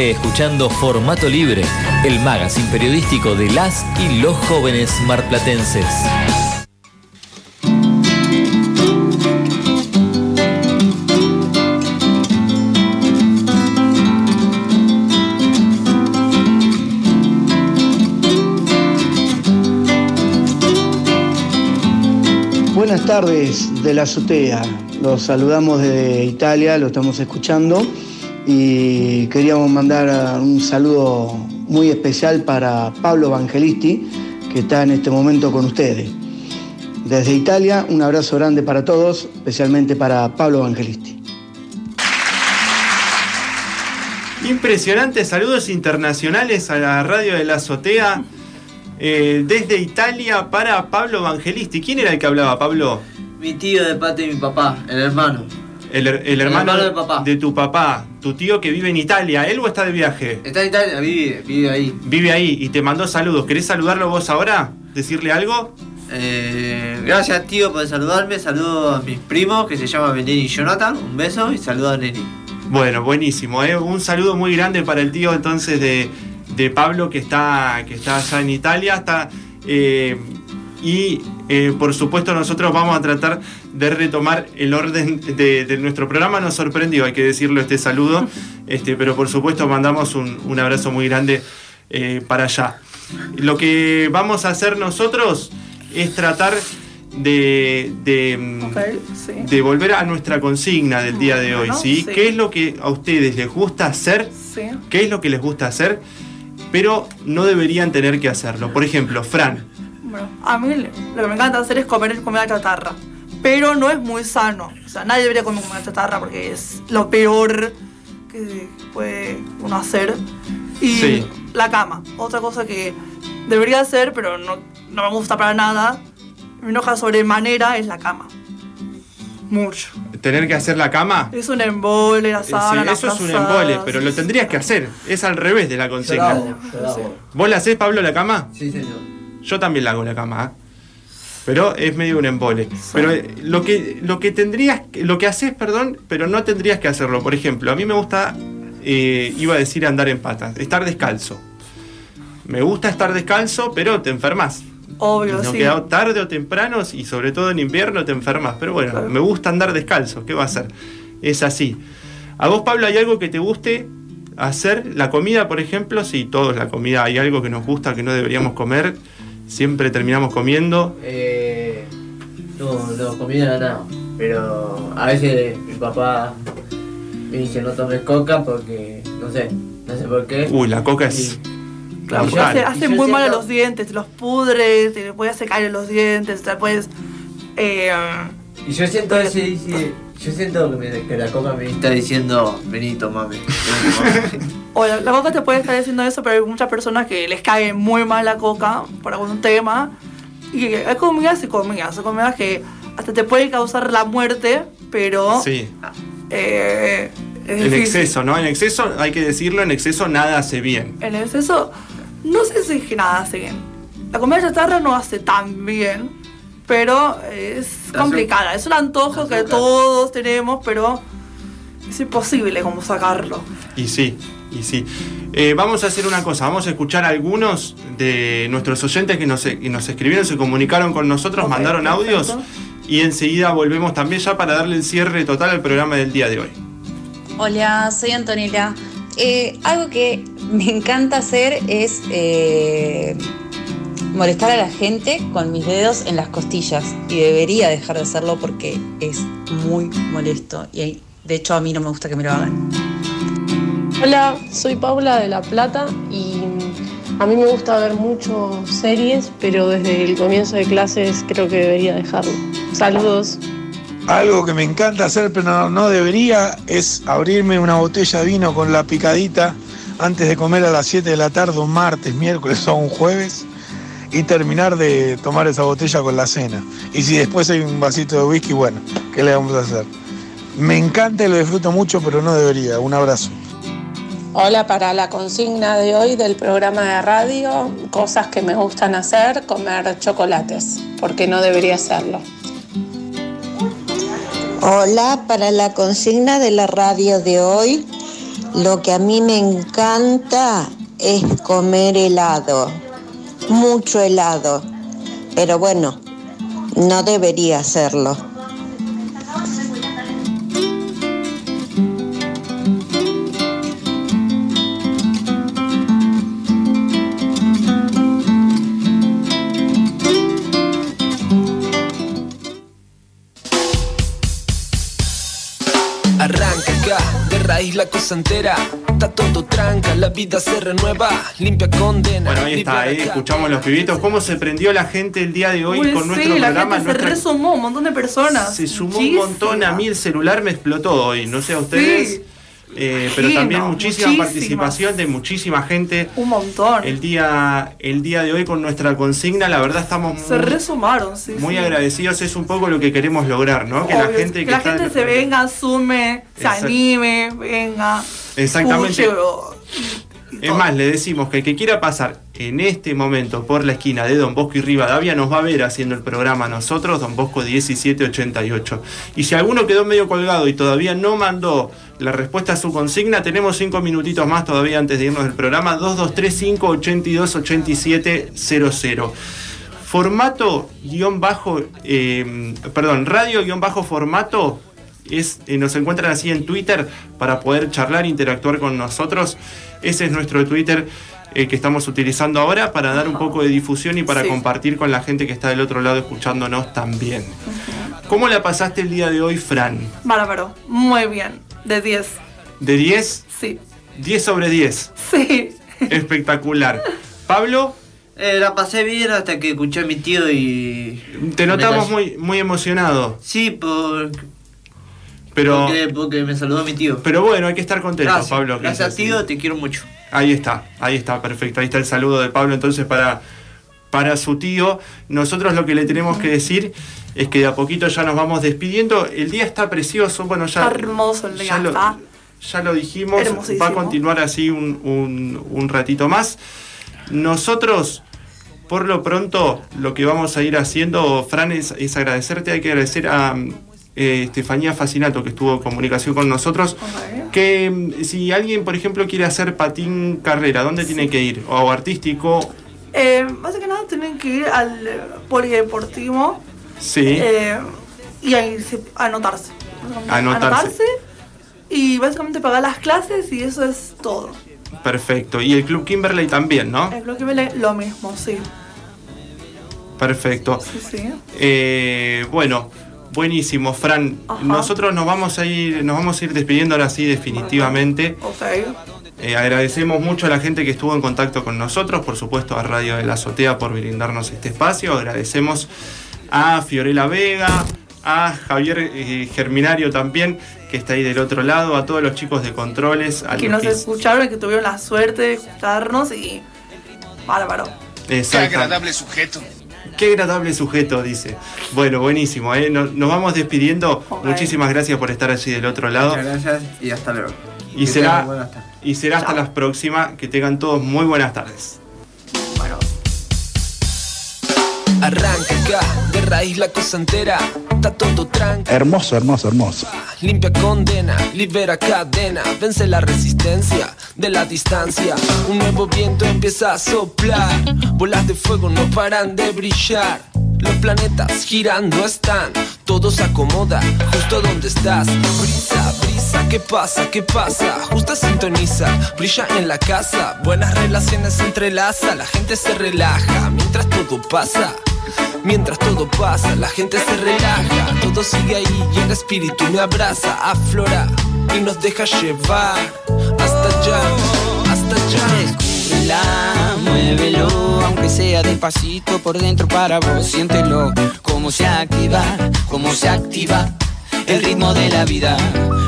Escuchando Formato Libre, el magazine periodístico de las y los jóvenes marplatenses. Buenas tardes de la azotea. Los saludamos desde Italia, lo estamos escuchando y queríamos mandar un saludo muy especial para Pablo Evangelisti, que está en este momento con ustedes. Desde Italia, un abrazo grande para todos, especialmente para Pablo Evangelisti. Impresionantes saludos internacionales a la radio de la azotea. Eh, desde Italia para Pablo Evangelisti. ¿Quién era el que hablaba, Pablo? Mi tío de parte de mi papá, el hermano. El, hermano, de, papá. de tu papá, tu tío que vive en Italia. ¿Él o está de viaje? Está en Italia, vive, vive ahí. Vive ahí y te mandó saludos. ¿Querés saludarlo vos ahora? ¿Decirle algo? Eh, gracias tío por saludarme. Saludo a mis primos que se llaman Benny y Jonathan. Un beso y saludo a Neni. Bueno, buenísimo. ¿eh? Un saludo muy grande para el tío entonces de, de Pablo que está, que está allá en Italia. Está, eh, y eh, por supuesto nosotros vamos a tratar de retomar el orden de, nuestro programa. Nos sorprendió, hay que decirlo, este saludo, este, pero por supuesto mandamos un, abrazo muy grande eh, para allá. Lo que vamos a hacer nosotros es tratar de, de, volver a nuestra consigna del día de hoy, ¿sí? ¿Qué es lo que a ustedes les gusta hacer? ¿Qué es lo que les gusta hacer? Pero no deberían tener que hacerlo. Por ejemplo, Fran, bueno, a mí lo que me encanta hacer es comer comida chatarra. Pero no es muy sano. O sea, nadie debería comer comida chatarra porque es lo peor que puede uno hacer. Y la cama. Otra cosa que debería hacer, pero no, no me gusta para nada, me enoja sobremanera, es la cama. Mucho. ¿Tener que hacer la cama? Es un embole, la sábana, sí, Eso es un embole, pero lo tendrías que hacer. Es al revés de la consigna. ¿Vos la hacés, Pablo, la cama? Sí, señor. Yo también la hago la cama, ¿eh? Pero es medio un embole. Pero eh, lo que, lo que tendrías, lo que haces, perdón, pero no tendrías que hacerlo. Por ejemplo, a mí me gusta, eh, iba a decir andar en patas, estar descalzo. Me gusta estar descalzo, pero te enfermas. Obvio, no sí. tarde o temprano y sobre todo en invierno te enfermas. Pero bueno, me gusta andar descalzo. ¿Qué va a hacer? Es así. ¿A vos, Pablo, hay algo que te guste hacer? La comida, por ejemplo, sí, todos la comida. Hay algo que nos gusta que no deberíamos comer siempre terminamos comiendo. Eh, no, comida nada. Pero a veces mi papá me dice no tomes coca porque no sé, no sé por qué. Uy, la coca es. hace, muy mal a los dientes, te los pudres, te puedes secar los dientes, te puedes. Eh, y yo siento ese, yo siento que, la coca me está diciendo, vení, tomame. o la, coca te puede estar diciendo eso, pero hay muchas personas que les cae muy mal la coca por algún tema. Y hay comidas y comidas. Hay comidas que hasta te pueden causar la muerte, pero... Sí. Eh, en exceso, ¿no? En exceso, hay que decirlo, en exceso nada hace bien. En exceso, no sé si es que nada hace bien. La comida chatarra no hace tan bien, pero es complicada. Es un antojo que todos tenemos, pero es imposible como sacarlo. Y sí, y sí. Eh, vamos a hacer una cosa, vamos a escuchar a algunos de nuestros oyentes que nos, nos escribieron, se comunicaron con nosotros, mandaron audios y enseguida volvemos también ya para darle el cierre total al programa del día de hoy. Hola, soy Antonella. Eh, algo que me encanta hacer es eh, molestar a la gente con mis dedos en las costillas y debería dejar de hacerlo porque es muy molesto y de hecho a mí no me gusta que me lo hagan. Hola, soy Paula de La Plata y a mí me gusta ver mucho series, pero desde el comienzo de clases creo que debería dejarlo. Saludos. Algo que me encanta hacer, pero no, debería, es abrirme una botella de vino con la picadita antes de comer a las 7 de la tarde, un martes, miércoles o un jueves y terminar de tomar esa botella con la cena. Y si después hay un vasito de whisky, bueno, ¿qué le vamos a hacer? Me encanta y lo disfruto mucho, pero no debería. Un abrazo. Hola, para la consigna de hoy del programa de radio, cosas que me gustan hacer, comer chocolates, porque no debería hacerlo. Hola, para la consigna de la radio de hoy, Lo que a mí me encanta es comer helado, mucho helado. Pero bueno, no debería hacerlo. Raíz la cosa entera. Está todo tranca, la vida se renueva, limpia condena. Bueno, ahí está, ahí escuchamos los pibitos. ¿Cómo se prendió la gente el día de hoy Uy, con sí, nuestro la programa? gente se Nuestra- resumó, un montón de personas. Se sumó un montón, a mí el celular me explotó hoy, no sé a ustedes. Sí. Eh, pero también muchísima muchísimas. participación de muchísima gente. Un montón. El día, el día de hoy con nuestra consigna, la verdad estamos Se muy, resumaron, sí. muy sí. agradecidos. Es un poco lo que queremos lograr, ¿no? Que la gente que, que la gente se venga, sume, se anime, venga. Exactamente. Es más, le decimos que el que quiera pasar en este momento por la esquina de Don Bosco y Rivadavia nos va a ver haciendo el programa nosotros, Don Bosco 1788. Y si alguno quedó medio colgado y todavía no mandó la respuesta a su consigna, tenemos cinco minutitos más todavía antes de irnos del programa, 2235-828700. Formato guion bajo, eh, perdón, radio guion bajo formato es, eh, nos encuentran así en Twitter para poder charlar, interactuar con nosotros. Ese es nuestro Twitter eh, que estamos utilizando ahora para dar un poco de difusión y para Sí. compartir con la gente que está del otro lado escuchándonos también. ¿Cómo la pasaste el día de hoy, Fran? Bárbaro, muy bien. De 10. ¿De 10? Sí. 10 sobre 10. Sí. Espectacular. Pablo, Eh, la pasé bien hasta que escuché a mi tío y. te notamos muy, muy emocionado. Sí, por, Pero, porque, porque me saludó mi tío. pero bueno, hay que estar contento, Gracias, Pablo. gracias tío, te quiero mucho. Ahí está, ahí está, perfecto. Ahí está el saludo de Pablo entonces para, para su tío. Nosotros lo que le tenemos que decir es que de a poquito ya nos vamos despidiendo. El día está precioso, bueno, ya, Está hermoso el día, ya, lo, ya lo dijimos, va a continuar así un, un- un ratito más. Nosotros, por lo pronto, lo que vamos a ir haciendo, Fran, es, es agradecerte. Hay que agradecer a eh, Estefanía Fascinato, que estuvo en comunicación con nosotros. Que mm, si alguien, por ejemplo, quiere hacer patín carrera, ¿dónde tiene que ir? O artístico, Eh, más que nada tienen que ir al polideportivo sí. eh, y ahí se- anotarse. Anotarse. y básicamente pagar las clases y eso es todo. Perfecto. Y el Club Kimberley también, ¿no? El Club Kimberley, lo mismo, sí. Perfecto. Sí, sí. Eh, bueno, buenísimo, Fran. Ajá. Nosotros nos vamos a ir, nos vamos a ir despidiendo ahora sí definitivamente. Ok. Eh, agradecemos mucho a la gente que estuvo en contacto con nosotros, por supuesto a Radio de la Azotea por brindarnos este espacio. Agradecemos a Fiorella Vega, a Javier eh, Germinario también, que está ahí del otro lado, a todos los chicos de controles, a que nos que- escucharon y que tuvieron la suerte de escucharnos y. Bárbaro. Exacto. sujeto. Qué agradable sujeto, dice. Bueno, buenísimo. ¿eh? Nos, nos vamos despidiendo. Muchísimas gracias por estar allí del otro lado. Muchas gracias y hasta luego. Y Que será, tengan buenas tardes. y será hasta las próximas. Que tengan todos muy buenas tardes. Arranca acá, de raíz la cosa entera. Está todo tranca, Hermoso, hermoso, hermoso. limpia condena, libera cadena, vence la resistencia de la distancia. Un nuevo viento empieza a soplar, bolas de fuego no paran de brillar. Los planetas girando están, todo se acomoda justo donde estás. Brisa, brisa, ¿qué pasa? ¿Qué pasa? Justa sintoniza, brilla en la casa. Buenas relaciones se entrelaza, la gente se relaja mientras todo pasa. Mientras todo pasa, la gente se relaja, todo sigue ahí y el espíritu me abraza, aflora y nos deja llevar hasta allá, hasta allá. Muévelo, aunque sea despacito por dentro para vos, siéntelo, cómo se activa, cómo se activa. El ritmo de la vida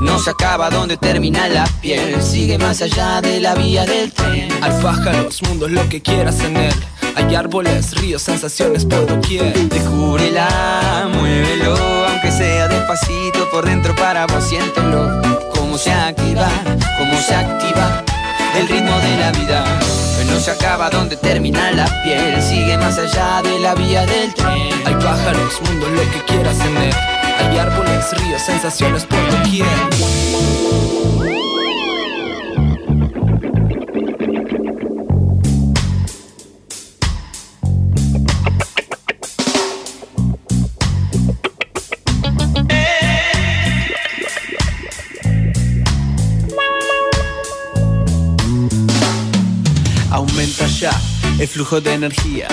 no se acaba donde termina la piel, sigue más allá de la vía del tren. Hay pájaros, mundos, lo que quieras en él. Hay árboles, ríos, sensaciones por doquier. Descúbrela, muévelo, aunque sea despacito por dentro para vos, siéntelo, cómo se activa, cómo se activa. El ritmo de la vida no se acaba donde termina la piel, sigue más allá de la vía del tren. Hay pájaros, mundos, lo que quieras en él. Hay árboles, ríos, sensaciones por doquier. Aumenta ya el flujo de energía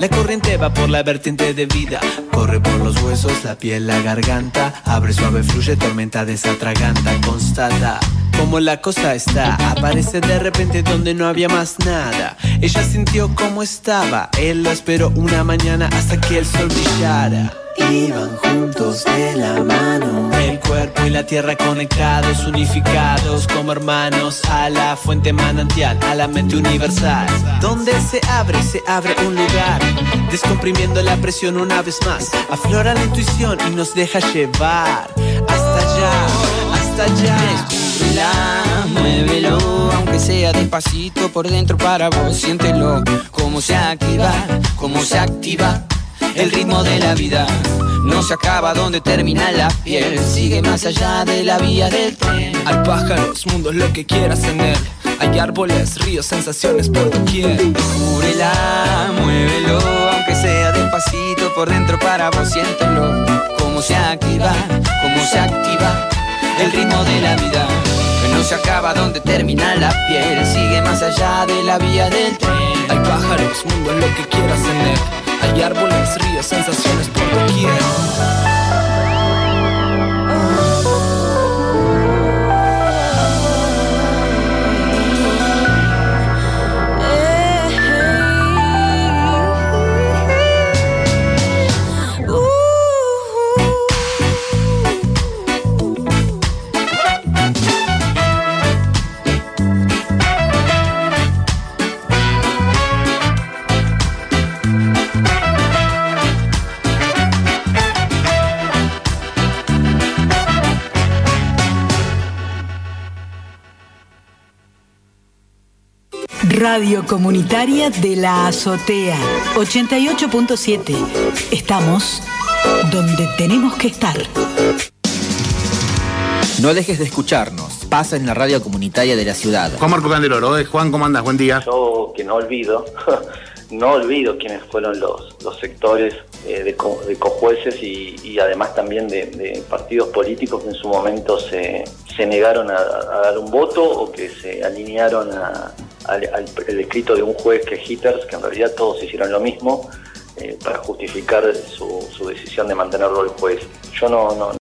la corriente va por la vertiente de vida. Corre por los huesos, la piel, la garganta. Abre suave, fluye, tormenta desatraganta. Constata cómo la cosa está. Aparece de repente donde no había más nada. Ella sintió cómo estaba. Él lo esperó una mañana hasta que el sol brillara. Iban juntos de la mano. El cuerpo y la tierra conectados, unificados como hermanos a la fuente manantial, a la mente universal. Donde se abre, se abre un lugar. Descomprimiendo la presión una vez más. Aflora la intuición y nos deja llevar. Hasta allá, hasta allá. Descúbrela, muévelo, aunque sea despacito por dentro para vos, siéntelo, cómo se activa, cómo se activa el ritmo de la vida. No se acaba donde termina la piel, sigue más allá de la vía del tren. Hay pájaros, mundos, lo que quieras tener. Hay árboles, ríos, sensaciones por doquier. Descúbrela, muévelo, aunque sea despacito por dentro para vos, siéntelo. Cómo se activa, cómo se activa el ritmo de la vida. Que no se acaba donde termina la piel, sigue más allá de la vía del tren. Hay pájaros, mundos, lo que quieras tener. Hay árboles, ríos, sensaciones por doquier. Radio Comunitaria de la Azotea 88.7. Estamos donde tenemos que estar. No dejes de escucharnos. Pasa en la radio comunitaria de la ciudad. Juan Marco Candeloro, ¿eh? Juan, ¿cómo andas? Buen día. Yo que no olvido, no olvido quiénes fueron los, los sectores eh, de, co- de cojueces y, y además también de, partidos políticos que en su momento se, se negaron a, dar un voto o que se alinearon a- al, el escrito de un juez que Hitters, que en realidad todos hicieron lo mismo eh, para justificar su, su decisión de mantenerlo el juez. Yo no, no,